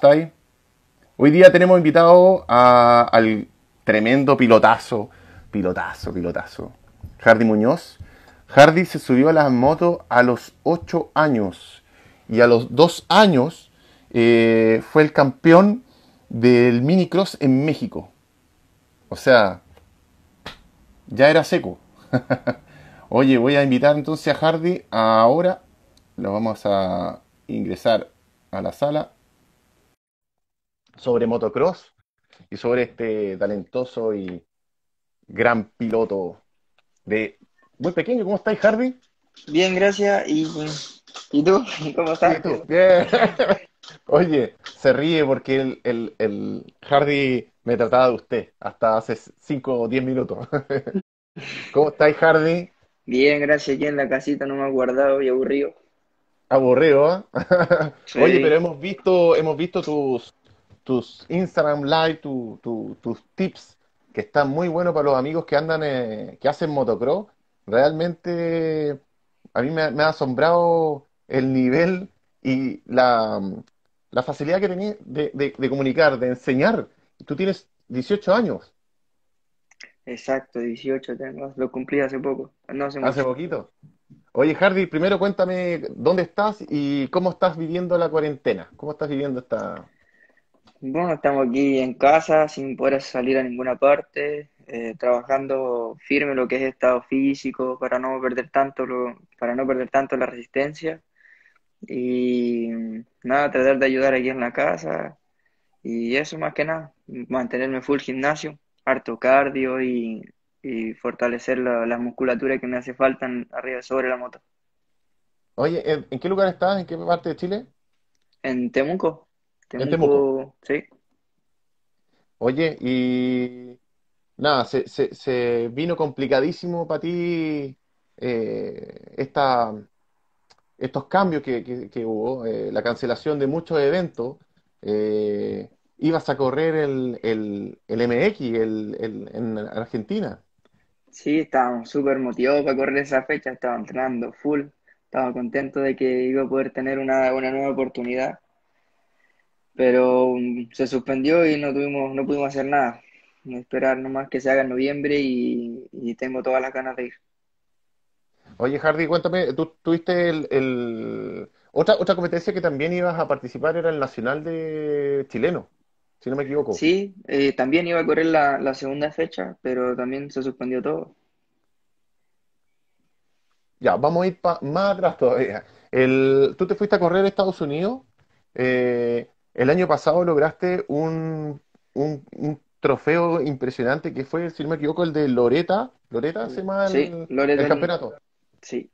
Hoy día tenemos invitado al tremendo pilotazo, pilotazo, pilotazo, Hardy Muñoz. Hardy se subió a la moto a los 8 años y a los 2 años eh, fue el campeón del minicross en México. O sea, ya era seco. Oye, voy a invitar entonces a Hardy ahora. Lo vamos a ingresar a la sala sobre motocross y sobre este talentoso y gran piloto de muy pequeño. ¿Cómo estás, Hardy? Bien, gracias. ¿Y, ¿y tú? ¿Cómo estás? Bien. Oye, se ríe porque el, el, el, Hardy me trataba de usted hasta hace 5 o 10 minutos. ¿Cómo estáis, Hardy? Bien, gracias. Aquí en la casita no me ha guardado y aburrido. Aburrido, ¿eh? Oye, pero hemos visto, hemos visto tus, tus Instagram Live, tus tips, que están muy buenos para los amigos que andan, eh, que hacen motocross. Realmente a mí me, ha asombrado el nivel y la, facilidad que tenías de, comunicar, de enseñar. Tú tienes 18 años. Exacto, 18 tengo. Lo cumplí hace poco. No hace, hace poquito. Oye, Hardy, primero cuéntame dónde estás y cómo estás viviendo la cuarentena. ¿Cómo estás viviendo esta, bueno, estamos aquí en casa sin poder salir a ninguna parte, eh, trabajando firme lo que es estado físico para no perder tanto lo, para no perder tanto la resistencia y nada, tratar de ayudar aquí en la casa y eso más que nada, mantenerme full gimnasio, harto cardio y, fortalecer la, la, musculatura que me hace falta arriba sobre la moto. Oye, ¿en qué lugar estás? ¿En qué parte de Chile? En Temuco. En Temuco. Sí. Oye, y nada, se, se, se vino complicadísimo para ti eh, esta, estos cambios que, que, hubo, eh, la cancelación de muchos eventos. Eh, ibas a correr el, el, el MX el, el, en Argentina. Sí, estábamos súper motivados para correr esa fecha, estaba entrenando full, estaba contento de que iba a poder tener una, una nueva oportunidad pero mm, se suspendió y no tuvimos, no pudimos hacer nada. Esperar nomás que se haga en noviembre y, tengo todas las ganas de ir. Oye, Hardy, cuéntame, tú tuviste el, Otra, otra competencia que también ibas a participar era el Nacional de Chileno, si no me equivoco. Sí, eh, también iba a correr la, segunda fecha, pero también se suspendió todo. Ya, vamos a ir más atrás todavía. El, tú te fuiste a correr a Estados Unidos. Eh, el año pasado lograste un, un, trofeo impresionante que fue, si no me equivoco, el de Loreta. ¿Loreta se llama el, campeonato? Sí.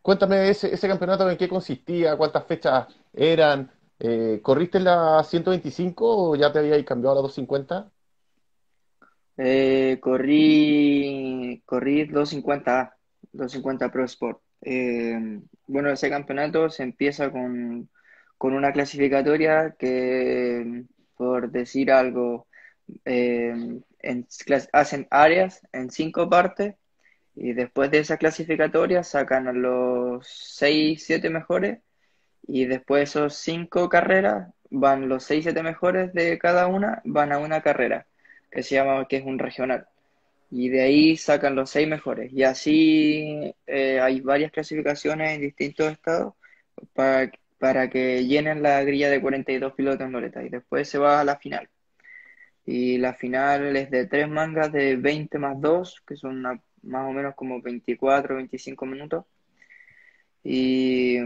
Cuéntame ese, ese campeonato en qué consistía, cuántas fechas eran. Eh, ¿Corriste en la 125 o ya te habíais cambiado a la 250? Eh, corrí, corrí 250 250 Pro Sport. Eh, bueno, ese campeonato se empieza con con una clasificatoria que, por decir algo, eh, hacen áreas en cinco partes y después de esa clasificatoria sacan a los seis, siete mejores y después de esos cinco carreras van los seis, siete mejores de cada una, van a una carrera que se llama, que es un regional. Y de ahí sacan los seis mejores. Y así eh, hay varias clasificaciones en distintos estados para, para que llenen la grilla de 42 pilotos en Loreta y después se va a la final. Y la final es de tres mangas de 20 más 2, que son más o menos como 24 25 minutos. Y,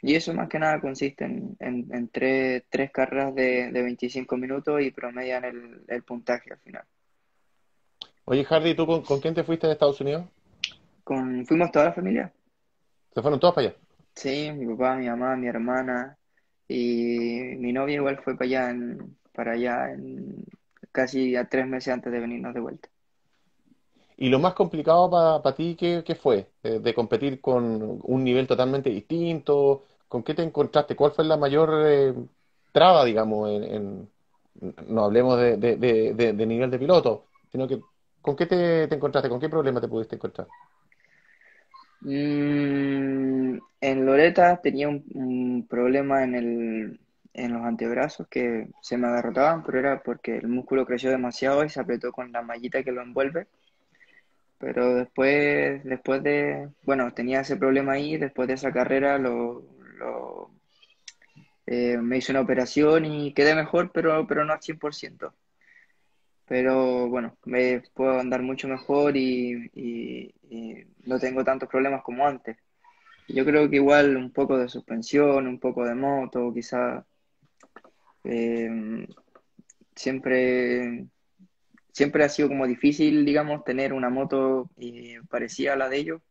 eso más que nada consiste en, en, tres, carreras de, de, 25 minutos y promedian el, el, puntaje al final. Oye, Hardy, ¿tú con, con, quién te fuiste de Estados Unidos? Con, fuimos toda la familia. ¿Se fueron todos para allá? Sí, mi papá, mi mamá, mi hermana y mi novia igual fue para allá, en, para allá en, casi a tres meses antes de venirnos de vuelta. ¿Y lo más complicado para ti qué, qué fue? Eh, ¿De competir con un nivel totalmente distinto? ¿Con qué te encontraste? ¿Cuál fue la mayor eh, traba, digamos, en, no hablemos de, de, de, nivel de piloto, sino que ¿con qué te encontraste? ¿Con qué problema te pudiste encontrar? Mm, en Loreta tenía un, problema en el, en los antebrazos que se me agarrotaban, pero era porque el músculo creció demasiado y se apretó con la mallita que lo envuelve. Pero después, después de, bueno, tenía ese problema ahí, después de esa carrera lo, lo- eh, me hice una operación y quedé mejor, pero, pero no al 100%. Pero bueno, me puedo andar mucho mejor y, no tengo tantos problemas como antes. Yo creo que igual un poco de suspensión, un poco de moto, quizá eh, siempre, siempre ha sido como difícil, digamos, tener una moto eh, parecida a la de ellos,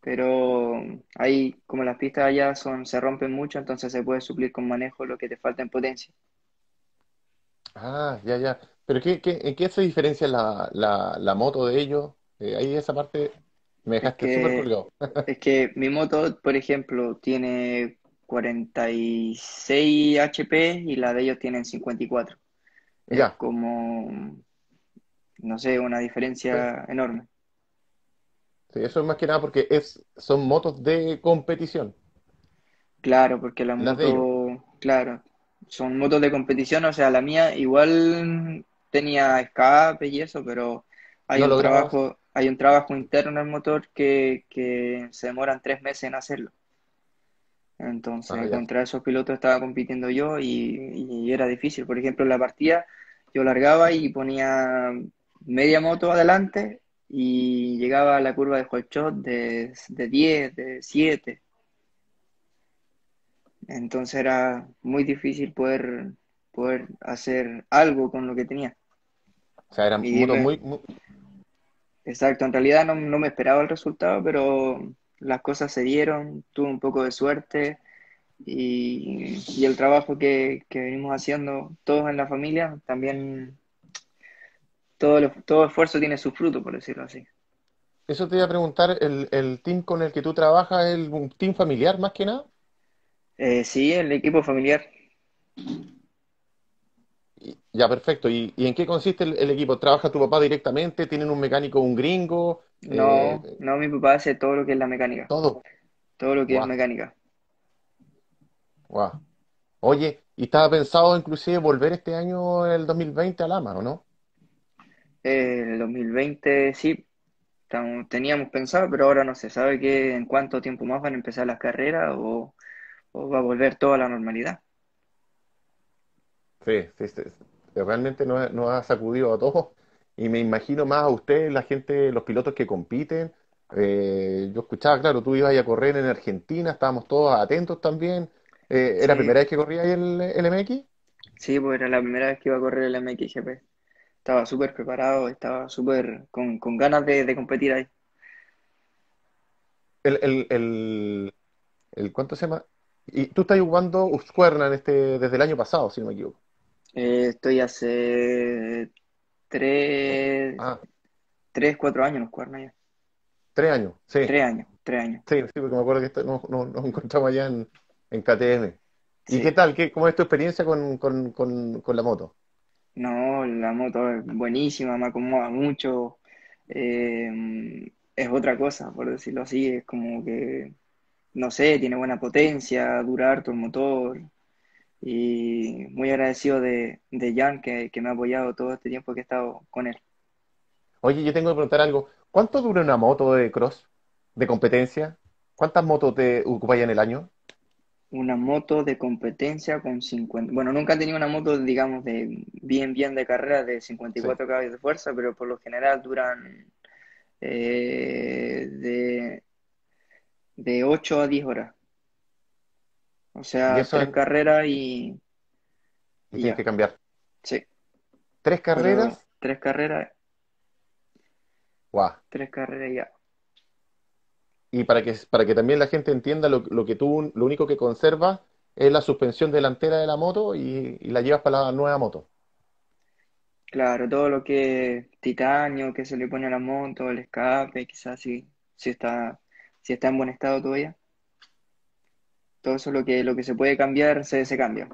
pero ahí como las pistas allá son, se rompen mucho, entonces se puede suplir con manejo lo que te falta en potencia. Ah, ya, ya. Pero ¿qué, qué, en qué se diferencia la, la, la moto de ellos? Eh, ahí esa parte me dejaste súper colgado. es que mi moto, por ejemplo, tiene 46 HP y la de ellos tienen 54. Es como, no sé, una Sí, diferencia enorme. sí, eso es más que nada porque es, son motos de competición, Claro, porque las las motos, claro, son motos de competición, o sea, la mía igual tenía escape y eso, pero hay No un trabajo, hay un trabajo interno en el motor que, que se demoran tres meses en hacerlo. Ah, Entonces, ya. contra esos pilotos estaba compitiendo yo y, y era difícil. Por ejemplo, en la partida yo largaba y ponía media moto adelante y llegaba a la curva de hot shot de, de 10, de 7. Entonces era muy difícil poder, poder hacer algo con lo que tenía. O sea, eran re- muy, muy- exacto, en realidad no, no me esperaba el resultado, pero las cosas se dieron, tuve un poco de suerte y, y el trabajo que, que venimos haciendo todos en la familia, también todo, lo- todo esfuerzo tiene su fruto, por decirlo así. Eso te iba a preguntar, ¿el, el team con el que tú trabajas es el- un team familiar más que nada? Eh, sí, el equipo familiar. Ya, perfecto. ¿Y, y en qué consiste el, el equipo? ¿Trabaja tu papá directamente? ¿Tienen un mecánico, un gringo? Eh, No, no, mi papá hace todo lo que es la mecánica, todo. todo lo que es mecánica. guau. Oye, ¿y estaba pensado inclusive volver este año, el 2020, a Lama, ¿o no? Eh, el 2020 sí, teníamos pensado, pero ahora no se sabe que en cuánto tiempo más van a empezar las carreras o, o va a volver toda la normalidad. Sí, sí, sí. Realmente nos, ha nos ha sacudido a todos y me imagino más a ustedes, la gente, los pilotos que compiten. Eh, yo escuchaba, claro, tú ibas a correr en Argentina, estábamos todos atentos también. Eh, ¿era la primera vez que corría ahí el, el MX? sí, pues era la primera vez que iba a correr el MXGP. Estaba súper preparado, estaba súper con, con ganas de, de competir ahí. El, el, el, el- ¿cuánto se llama? Y tú estás jugando en este, desde el año pasado, si no me equivoco. Eh, estoy hace tres, Ah, tres, cuatro años en los cuernos ya. tres años, sí, Tres años, tres años. sí, sí, porque me acuerdo que esto- nos, encontramos allá en, en KTM. ¿Y qué tal? ¿Qué, cómo es tu experiencia con, con, con, con la moto? No, la moto es buenísima, me acomoda mucho. eh, es otra cosa, por decirlo así. Es como que, no sé, tiene buena potencia, dura harto el motor. Y muy agradecido de, de Jan que, que me ha apoyado todo este tiempo que he estado con él. Oye, yo tengo que preguntar algo. ¿Cuánto dura una moto de cross, de competencia? ¿Cuántas motos te ocupáis en el año? Una moto de competencia con 50. Bueno, nunca he tenido una moto, digamos, de bien, bien de carrera de Sí. 54 caballos de fuerza, pero por lo general duran eh, de, de 8 a 10 horas. O Y sea, eso tres es, carreras y, y y tienes que cambiar. Sí, ¿Tres pero carreras? tres carreras, Guau. tres carreras ya. Y para que, para que también la gente entienda lo, lo que tú, lo único que conservas es la suspensión delantera de la moto y, y la llevas para la nueva moto. Claro, todo lo que es titanio que se le pone a la moto, el escape, quizás si, si está, si está en buen estado todavía. Todo eso lo que, lo que se puede cambiar, se, cambia.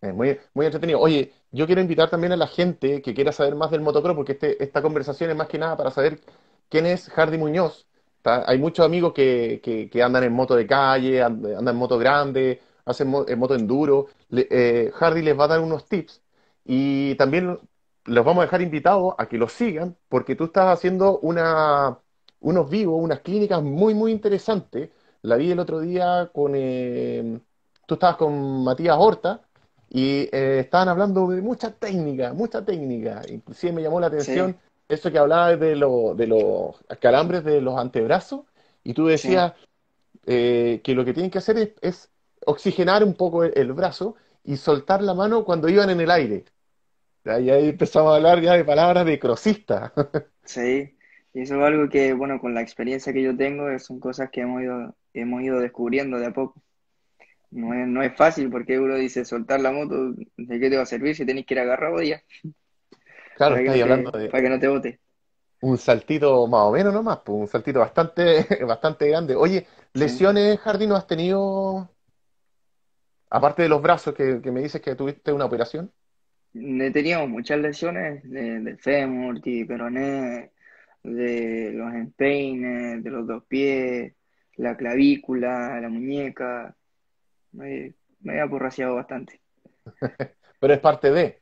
Es muy, muy entretenido. Oye, yo quiero invitar también a la gente que quiera saber más del motocross, porque este, esta conversación es más que nada para saber quién es Hardy Muñoz. Hay muchos amigos que, que- andan en moto de calle, and- andan en moto grande, hacen mo- eh, moto enduro. Le- eh, Hardy les va a dar unos tips y también los vamos a dejar invitados a que los sigan porque tú estás haciendo una, unos vivos, unas clínicas muy, muy interesantes. La vi el otro día con, eh, tú estabas con Matías Horta y eh, estaban hablando de mucha técnica, mucha técnica. Inclusive me llamó la atención Sí, eso que hablabas de, lo- de los calambres de los antebrazos y tú sí. decías eh, que lo que tienen que hacer es, es oxigenar un poco el, el brazo y soltar la mano cuando iban en el aire. Ya, Y ahí empezamos a hablar ya de palabras de crosista. Sí, y eso es algo que, bueno, con la experiencia que yo tengo, eh, son cosas que hemos ido, hemos ido descubriendo de a poco. No es, no es fácil porque uno dice soltar la moto, ¿de qué te va a servir si tenés que ir agarrado ya Claro, para que no estáis hablando te, de para que no te bote? un saltito más o menos nomás, pues, un saltito bastante, bastante grande. Oye, Sí. ¿lesiones, Jardín, no has tenido, aparte de los brazos que, que me dices que tuviste una operación? He tenido muchas lesiones de, del fémur, de peroné, de los empeines, de los dos pies, la clavícula, la muñeca. Me, me he aporraciado bastante. Pero es parte de.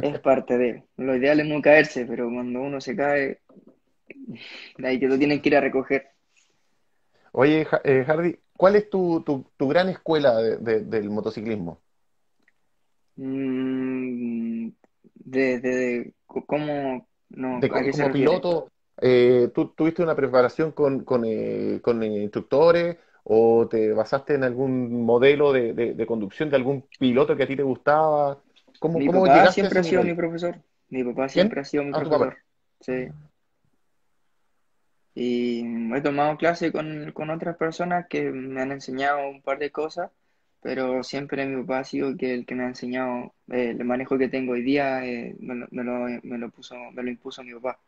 Es parte de. Lo ideal es no caerse, pero cuando uno se cae, de ahí que lo tienen que ir a recoger. Oye, eh, Hardy, ¿cuál es tu, tu, tu gran escuela de- de- del motociclismo? Mm, de, de, de- ¿cómo? No, De, ¿a co- qué se como piloto, eh, ¿tú tuviste una preparación con, con, eh, con instructores o te basaste en algún modelo de, de- de conducción de algún piloto que a ti te gustaba? ¿Cómo, Mi cómo papá llegaste a siempre ese ha sido mi profesor. Mi papá ¿Quién? siempre ha sido mi Ah, profesor. Sí. Y he tomado clase con, con otras personas que me han enseñado un par de cosas, pero siempre mi papá ha sido que el que me ha enseñado eh, el manejo que tengo hoy día, eh, me lo, me lo, me lo puso, me lo impuso mi papá.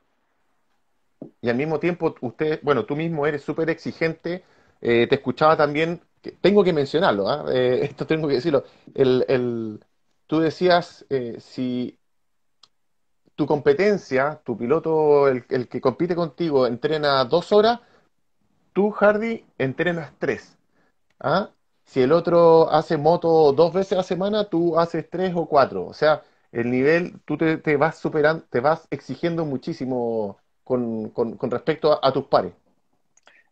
Y al mismo tiempo, usted, bueno, tú mismo eres súper exigente. eh, te escuchaba también, tengo que mencionarlo, ¿ah? Eh, esto tengo que decirlo. El, el- tú decías, eh, si tu competencia, tu piloto, el, el que compite contigo, entrena dos horas, tú, Hardy, entrenas tres. ¿ah? Si el otro hace moto dos veces a la semana, tú haces tres o cuatro. O sea, el nivel, tú te, te vas superando, te vas exigiendo muchísimo con, con- con respecto a, a tus pares.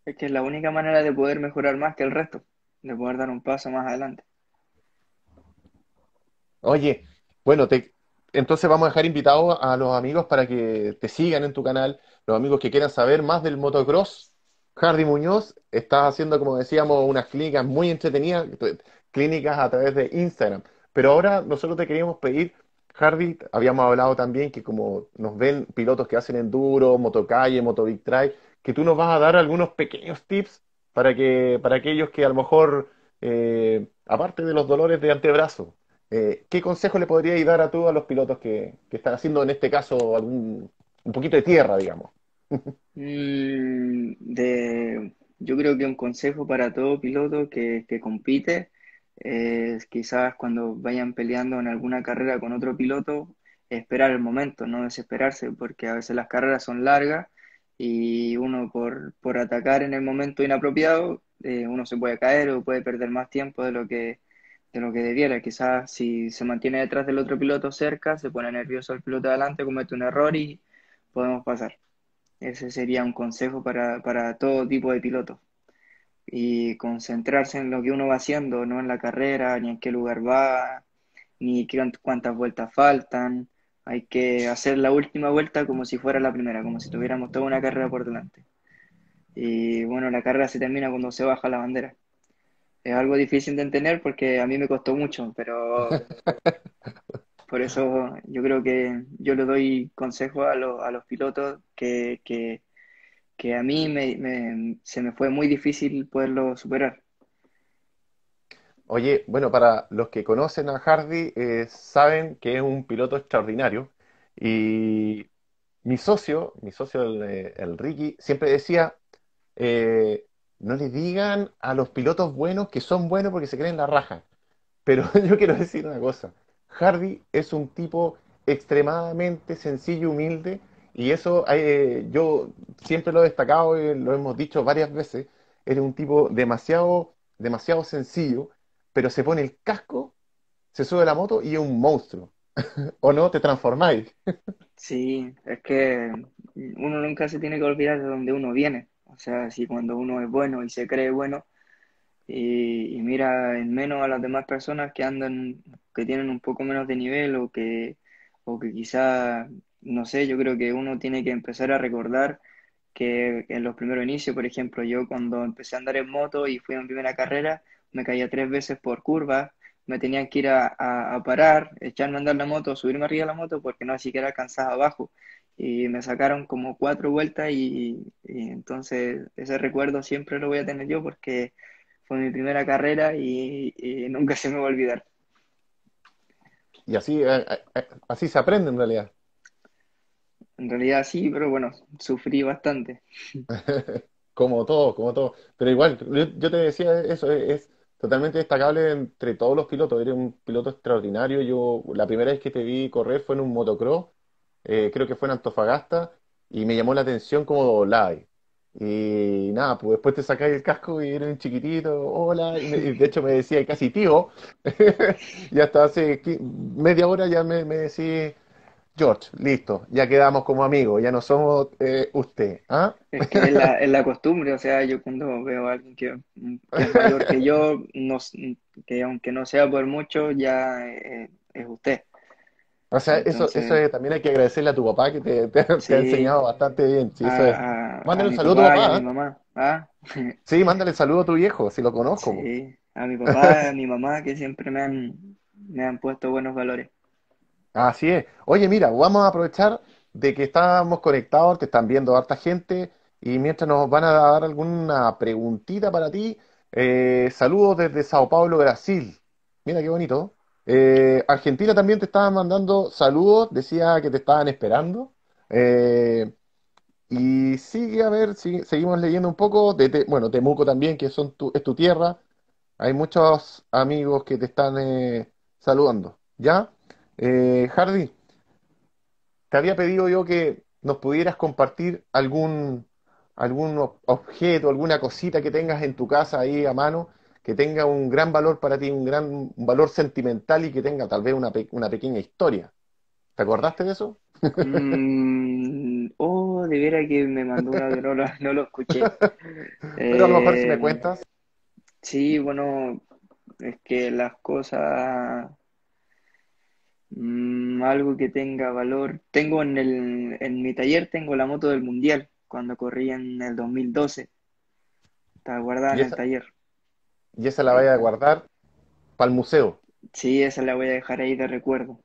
Es que es la única manera de poder mejorar más que el resto, de poder dar un paso más adelante. Oye, bueno, te, entonces vamos a dejar invitados a los amigos para que te sigan en tu canal, los amigos que quieran saber más del motocross. Hardy Muñoz está haciendo, como decíamos, unas clínicas muy entretenidas, clínicas a través de Instagram. Pero ahora nosotros te queríamos pedir, Hardy, habíamos hablado también que como nos ven pilotos que hacen enduro, motocalle, moto big trail, que tú nos vas a dar algunos pequeños tips para que, para aquellos que a lo mejor, eh, aparte de los dolores de antebrazo, eh, ¿qué consejo le podríais dar a todos los pilotos que, que están haciendo en este caso algún, un poquito de tierra, digamos? Mm, de, yo creo que un consejo para todo piloto que, que compite es quizás cuando vayan peleando en alguna carrera con otro piloto, esperar el momento, no desesperarse, porque a veces las carreras son largas y uno por, por atacar en el momento inapropiado, eh, uno se puede caer o puede perder más tiempo de lo que, de lo que debiera. Quizás si se mantiene detrás del otro piloto cerca, se pone nervioso el piloto de adelante, comete un error y podemos pasar. Ese sería un consejo para, para todo tipo de pilotos. Y concentrarse en lo que uno va haciendo, no en la carrera, ni en qué lugar va, ni cuántas vueltas faltan. Hay que hacer la última vuelta como si fuera la primera, como si tuviéramos toda una carrera por delante. Y bueno, la carrera se termina cuando se baja la bandera. Es algo difícil de entender porque a mí me costó mucho, pero por eso yo creo que yo le doy consejo a, los a los pilotos que, que que a mí me, se me fue muy difícil poderlo superar. Oye, bueno, para los que conocen a Hardy, eh, saben que es un piloto extraordinario. Y mi socio, mi socio el, eh, Ricky, siempre decía, eh, no le digan a los pilotos buenos que son buenos porque se creen la raja. Pero yo quiero decir una cosa, Hardy es un tipo extremadamente sencillo y humilde y eso eh, yo siempre lo he destacado y lo hemos dicho varias veces, eres un tipo demasiado, demasiado sencillo, pero se pone el casco, se sube la moto y es un monstruo. ¿O no? Te transformáis. Sí, es que uno nunca se tiene que olvidar de dónde uno viene. O sea, si cuando uno es bueno y se cree bueno y, y mira en menos a las demás personas que andan, que tienen un poco menos de nivel o que, o que quizá, no sé, yo creo que uno tiene que empezar a recordar que en los primeros inicios, por ejemplo, yo cuando empecé a andar en moto y fui a mi primera carrera, me caía tres veces por curva, me tenían que ir a, a- parar, echarme a andar la moto, subirme arriba de la moto porque no siquiera alcanzaba abajo. Y me sacaron como cuatro vueltas y, entonces ese recuerdo siempre lo voy a tener yo porque fue mi primera carrera y, y nunca se me va a olvidar. Y así, así se aprende en realidad. En realidad sí, pero bueno, sufrí bastante. Como todo, como todo. Pero igual, yo, te decía eso, es, totalmente destacable entre todos los pilotos. Eres un piloto extraordinario. Yo, la primera vez que te vi correr fue en un motocross, eh, creo que fue en Antofagasta, y me llamó la atención cómo doblabas. Y nada, pues después te sacáis el casco y eres un chiquitito, hola, y, me- y de hecho me decía casi tío, y hasta hace media hora ya me, me decís, George, listo, ya quedamos como amigos, ya no somos eh, usted, ¿ah? Es que es la, es la costumbre, o sea, yo cuando veo a alguien que, que es mayor que yo, no, que aunque no sea por mucho, ya eh, es usted. O sea, eso, eso también hay que agradecerle a tu papá que te, te- te ha enseñado bastante bien. Sí, eso es. a, a, a Mándale un saludo a tu papá a papá. mi ¿eh? ¿ah? Sí, mándale el saludo a tu viejo, si lo conozco. Sí, a mi papá, a mi mamá, que siempre me han, me han puesto buenos valores. Así es. Oye, mira, vamos a aprovechar de que estamos conectados, te están viendo harta gente, y mientras nos van a dar alguna preguntita para ti, eh, saludos desde Sao Paulo, Brasil. Mira qué bonito. Eh, Argentina también te estaban mandando saludos, decía que te estaban esperando. Eh, Y sigue, a ver, sigue- seguimos leyendo un poco de, Te- bueno, Temuco también, que son tu, es tu tierra. Hay muchos amigos que te están saludando. ¿Ya? Eh, Hardy, te había pedido yo que nos pudieras compartir algún, algún ob- objeto, alguna cosita que tengas en tu casa ahí a mano, que tenga un gran valor para ti, un gran un valor sentimental y que tenga tal vez una, pe- una pequeña historia. ¿Te acordaste de eso? Mm, oh, de veras que me mandó una que no lo, no lo escuché. Pero a lo mejor si me Eh, cuentas. sí, bueno, es que las cosas, mm, algo que tenga valor. Tengo en el, en mi taller, tengo la moto del Mundial, cuando corrí en el 2012. Está guardada en el taller. y esa la vaya a guardar para el museo. sí, esa la voy a dejar ahí de recuerdo.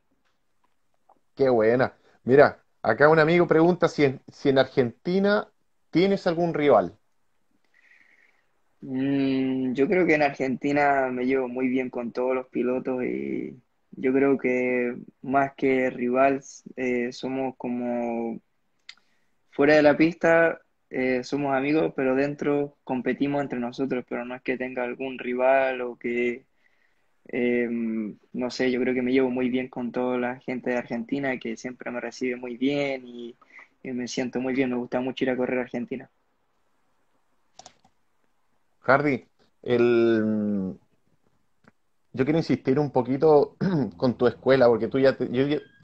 Qué buena. Mira, acá un amigo pregunta si en, si en Argentina tienes algún rival. Mm, yo creo que en Argentina me llevo muy bien con todos los pilotos y yo creo que más que rival eh, somos como fuera de la pista eh, somos amigos, pero dentro competimos entre nosotros, pero no es que tenga algún rival o que eh, no sé, yo creo que me llevo muy bien con toda la gente de Argentina que siempre me recibe muy bien y, me siento muy bien, me gusta mucho ir a correr a Argentina. Hardy, el, yo quiero insistir un poquito con tu escuela, porque tú ya, te-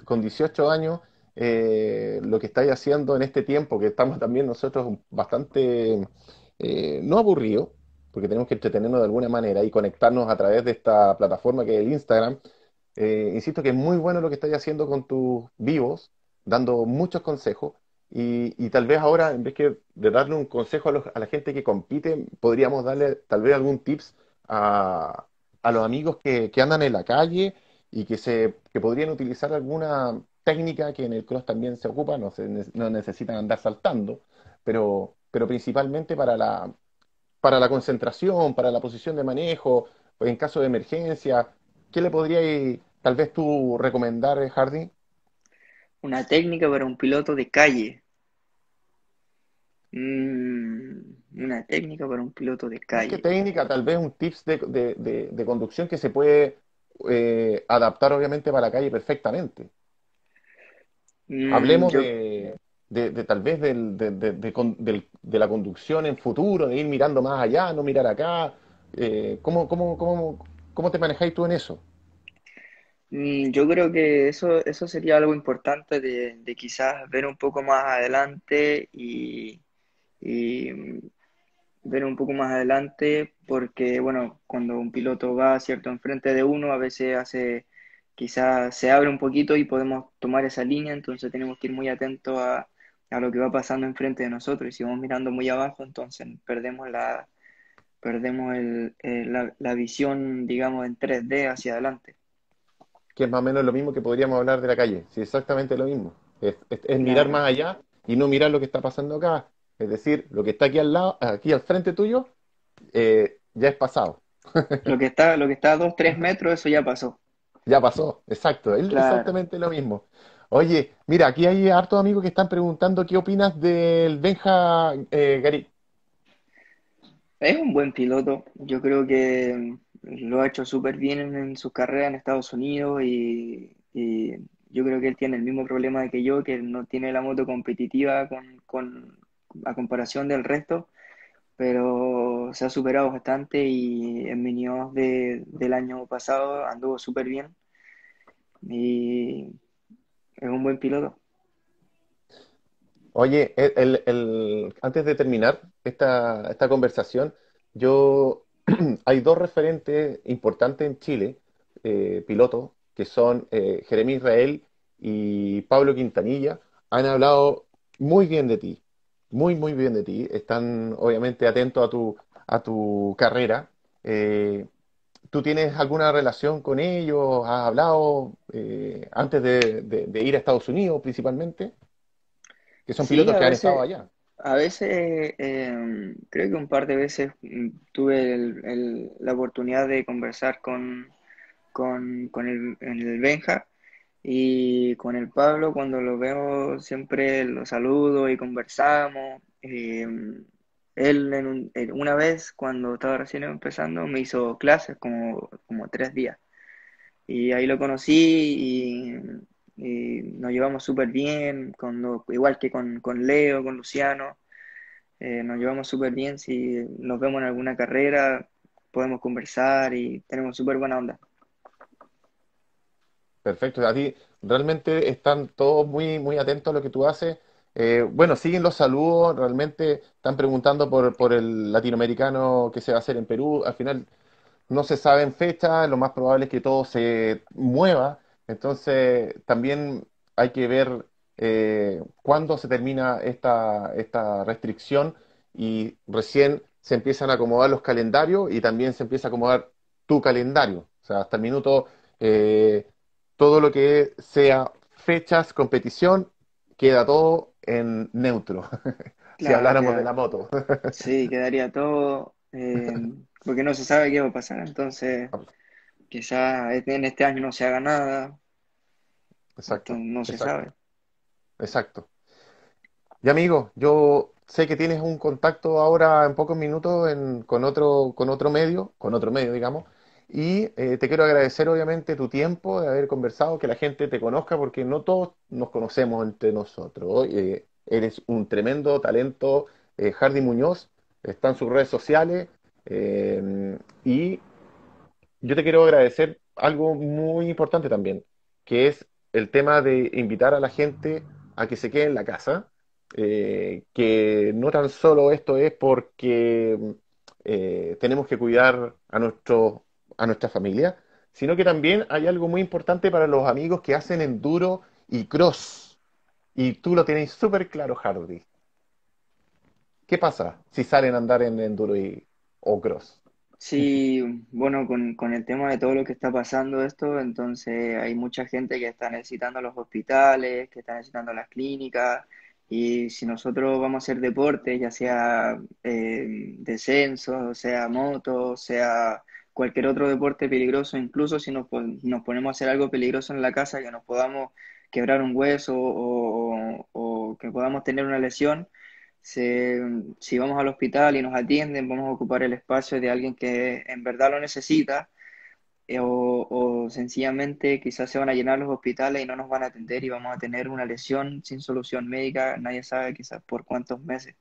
con 18 años, eh, lo que estáis haciendo en este tiempo, que estamos también nosotros bastante, eh, no aburridos, porque tenemos que entretenernos de alguna manera y conectarnos a través de esta plataforma que es el Instagram. Eh, insisto que es muy bueno lo que estáis haciendo con tus vivos, dando muchos consejos. Y, tal vez ahora, en vez de darle un consejo a, a la gente que compite, podríamos darle tal vez algún tips a, a los amigos que, que andan en la calle y que, se, que podrían utilizar alguna técnica que en el cross también se ocupa, no, se, no necesitan andar saltando, pero, pero principalmente para la, para la concentración, para la posición de manejo, en caso de emergencia. ¿Qué le podrías tal vez tú recomendar, eh, Hardy? Una técnica para un piloto de calle. Mm, una técnica para un piloto de calle. técnica, tal vez un tips de, de- de- de conducción que se puede eh, adaptar obviamente para la calle perfectamente. Mm, Hablemos yo, de, tal vez del- de, la conducción en futuro, de ir mirando más allá, no mirar acá. Eh, ¿cómo, cómo, cómo, ¿Cómo te manejáis tú en eso? Mm, Yo creo que eso, eso sería algo importante de, de quizás ver un poco más adelante y, y, ver un poco más adelante porque, bueno, cuando un piloto va, cierto, enfrente de uno, a veces hace, quizás se abre un poquito y podemos tomar esa línea, entonces tenemos que ir muy atentos a, a lo que va pasando enfrente de nosotros y si vamos mirando muy abajo, entonces perdemos la, perdemos el, eh, la, la visión, digamos, en 3D hacia adelante. Que es más o menos lo mismo que podríamos hablar de la calle. Sí, exactamente lo mismo. Es, es- es mirar Claro, más allá y no mirar lo que está pasando acá. Es decir, lo que está aquí al lado, aquí al frente tuyo, eh, ya es pasado. lo que está, lo que está a dos, tres metros, eso ya pasó. Ya pasó, exacto, es Claro. exactamente lo mismo. Oye, mira, aquí hay hartos amigos que están preguntando qué opinas del Benja eh, Garí. Es un buen piloto. Yo creo que lo ha hecho súper bien en, en su carrera en Estados Unidos y, y yo creo que él tiene el mismo problema que yo, que no tiene la moto competitiva con, con- a comparación del resto, pero se ha superado bastante y en Minios de, del año pasado anduvo súper bien y es un buen piloto. Oye, el- el- antes de terminar esta, esta conversación, yo hay dos referentes importantes en Chile, eh, pilotos, que son eh, Jeremy Israel y Pablo Quintanilla. Han hablado muy bien de ti, muy, muy bien de ti. Están obviamente atentos a tu, a tu carrera. Eh, ¿tú tienes alguna relación con ellos? ¿Has hablado eh, antes de, de de ir a Estados Unidos principalmente? Que son Sí, pilotos que han estado allá. A veces, eh, creo que un par de veces mm, tuve el- el- la oportunidad de conversar con, con, con el, el Benja y con el Pablo. Cuando lo veo, siempre lo saludo y conversamos. Eh, él, en un- una vez, cuando estaba recién empezando, me hizo clases como, como tres días. Y ahí lo conocí y, nos llevamos súper bien, con lo- igual que con, con Leo, con Luciano. Eh, nos llevamos súper bien. Si nos vemos en alguna carrera, podemos conversar y tenemos súper buena onda. Perfecto. A ti realmente están todos muy, muy atentos a lo que tú haces. Eh, bueno, siguen los saludos, realmente están preguntando por, por el latinoamericano que se va a hacer en Perú. Al final no se saben fechas, lo más probable es que todo se mueva. Entonces, también hay que ver eh, cuándo se termina esta, esta restricción y recién se empiezan a acomodar los calendarios y también se empieza a acomodar tu calendario. O sea, hasta el minuto, eh, todo lo que sea fechas, competición, queda todo en neutro, si habláramos de la moto. sí, quedaría todo, eh, porque no se sabe qué va a pasar. Entonces, quizás en este año no se haga nada, Exacto, entonces no se exacto, sabe. exacto. Y amigo, yo sé que tienes un contacto ahora en pocos minutos en- con otro, con otro medio, con otro medio, digamos, y eh, te quiero agradecer obviamente tu tiempo de haber conversado, que la gente te conozca, porque no todos nos conocemos entre nosotros. Eh, eres un tremendo talento, eh, Hardy Muñoz, está en sus redes sociales, eh, y yo te quiero agradecer algo muy importante también, que es el tema de invitar a la gente a que se quede en la casa, eh, que no tan solo esto es porque tenemos que cuidar a nuestro, a nuestra familia, sino que también hay algo muy importante para los amigos que hacen enduro y cross. Y tú lo tienes súper claro, Hardy. ¿Qué pasa si salen a andar en enduro y, o cross? Sí, bueno, con, el tema de todo lo que está pasando esto, entonces hay mucha gente que está necesitando los hospitales, que está necesitando las clínicas, y si nosotros vamos a hacer deporte, ya sea eh, descenso, sea moto, sea cualquier otro deporte peligroso, incluso si nos, nos ponemos a hacer algo peligroso en la casa, que nos podamos quebrar un hueso o que podamos tener una lesión se- si vamos al hospital y nos atienden, vamos a ocupar el espacio de alguien que en verdad lo necesita, eh, o, o sencillamente quizás se van a llenar los hospitales y no nos van a atender y vamos a tener una lesión sin solución médica, nadie sabe quizás por cuántos meses.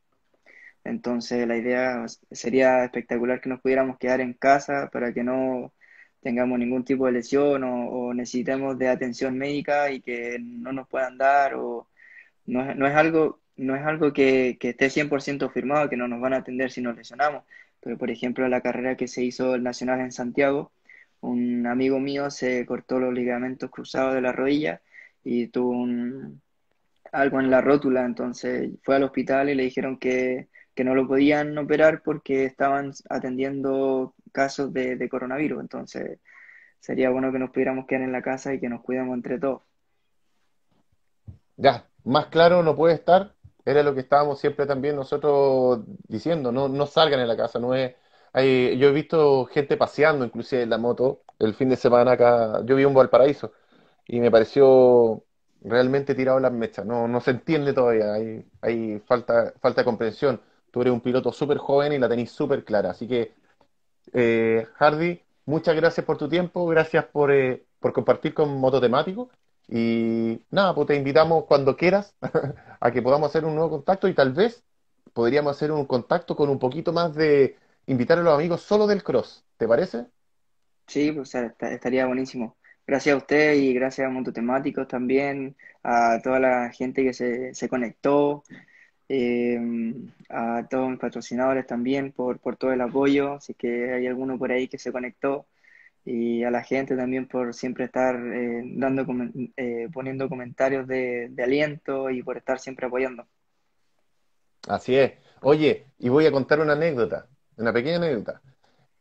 Entonces la idea sería espectacular que nos pudiéramos quedar en casa para que no, tengamos ningún tipo de lesión o, necesitemos de atención médica y que no nos puedan dar o no no es algo, no es algo que, que esté 100% firmado, que no nos van a atender si nos lesionamos. Pero, por ejemplo, la carrera que se hizo el Nacional en Santiago, un amigo mío se cortó los ligamentos cruzados de la rodilla y tuvo un, algo en la rótula, entonces fue al hospital y le dijeron que, que no lo podían operar porque estaban atendiendo casos de, coronavirus, entonces sería bueno que nos pudiéramos quedar en la casa y que nos cuidemos entre todos. Ya, más claro no puede estar. Era lo que estábamos siempre también nosotros diciendo, no, no salgan en la casa, no es... Hay, yo he visto gente paseando inclusive en la moto el fin de semana acá, yo vi un Valparaíso y me pareció realmente tirado las mechas, no, no se entiende todavía, hay, hay falta, falta de comprensión. Tú eres un piloto súper joven y la tenés súper clara, así que eh, Hardy, muchas gracias por tu tiempo, gracias por, eh, por compartir con Mototemático y nada, pues te invitamos cuando quieras a que podamos hacer un nuevo contacto y tal vez podríamos hacer un contacto con un poquito más de invitar a los amigos solo del cross, ¿te parece? Sí, pues est- estaría buenísimo. Gracias a usted y gracias a Mototemáticos también, a toda la gente que se, se conectó, eh, a todos mis patrocinadores también por, por todo el apoyo, es que hay alguno por ahí que se conectó, y a la gente también por siempre estar eh, dando, eh, poniendo comentarios de, de aliento y por estar siempre apoyando. Así es. Oye, y voy a contar una anécdota, una pequeña anécdota.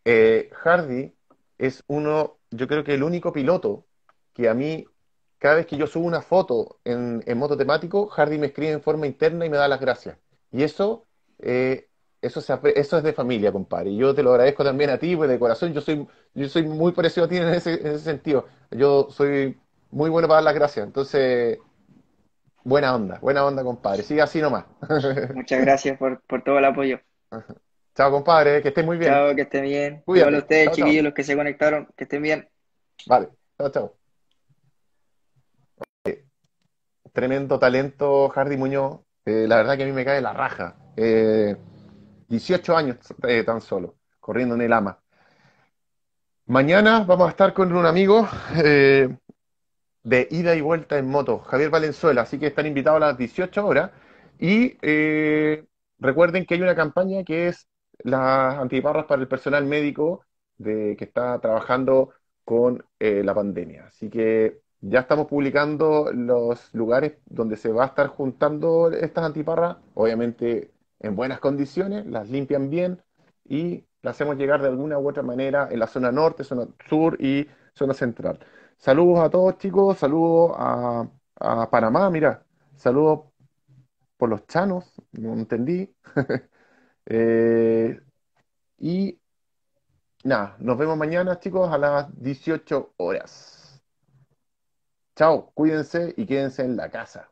Eh, Hardy es uno, yo creo que el único piloto que a mí, cada vez que yo subo una foto en, en moto temático, Hardy me escribe en forma interna y me da las gracias. Y eso, eh, eso, se eso es de familia, compadre. Y yo te lo agradezco también a ti, pues de corazón, yo soy, yo soy muy parecido a ti en ese, en ese sentido. Yo soy muy bueno para dar las gracias. Entonces, buena onda, buena onda, compadre. Sigue así nomás. Muchas gracias por, por todo el apoyo. Chao, compadre, que estés muy bien. Chao, que estén bien. Igual a Cuídate. ustedes, Chao, chao. chiquillos, los que se conectaron, que estén bien. Vale, chao, chao. Tremendo talento, Hardy Muñoz. Eh, la verdad que a mí me cae la raja. Eh, 18 años eh, tan solo, corriendo en el AMA. Mañana vamos a estar con un amigo eh, de ida y vuelta en moto, Javier Valenzuela, así que están invitados a las 18 horas. Y eh, recuerden que hay una campaña que es las antiparras para el personal médico de, que está trabajando con eh, la pandemia. Así que ya estamos publicando los lugares donde se va a estar juntando estas antiparras, obviamente en buenas condiciones, las limpian bien y las hacemos llegar de alguna u otra manera en la zona norte, zona sur y zona central. Saludos a todos chicos, saludos a, a Panamá, mira, saludos por los chanos, no entendí. Eh, y nada, nos vemos mañana chicos a las 18 horas. Chao, cuídense y quédense en la casa.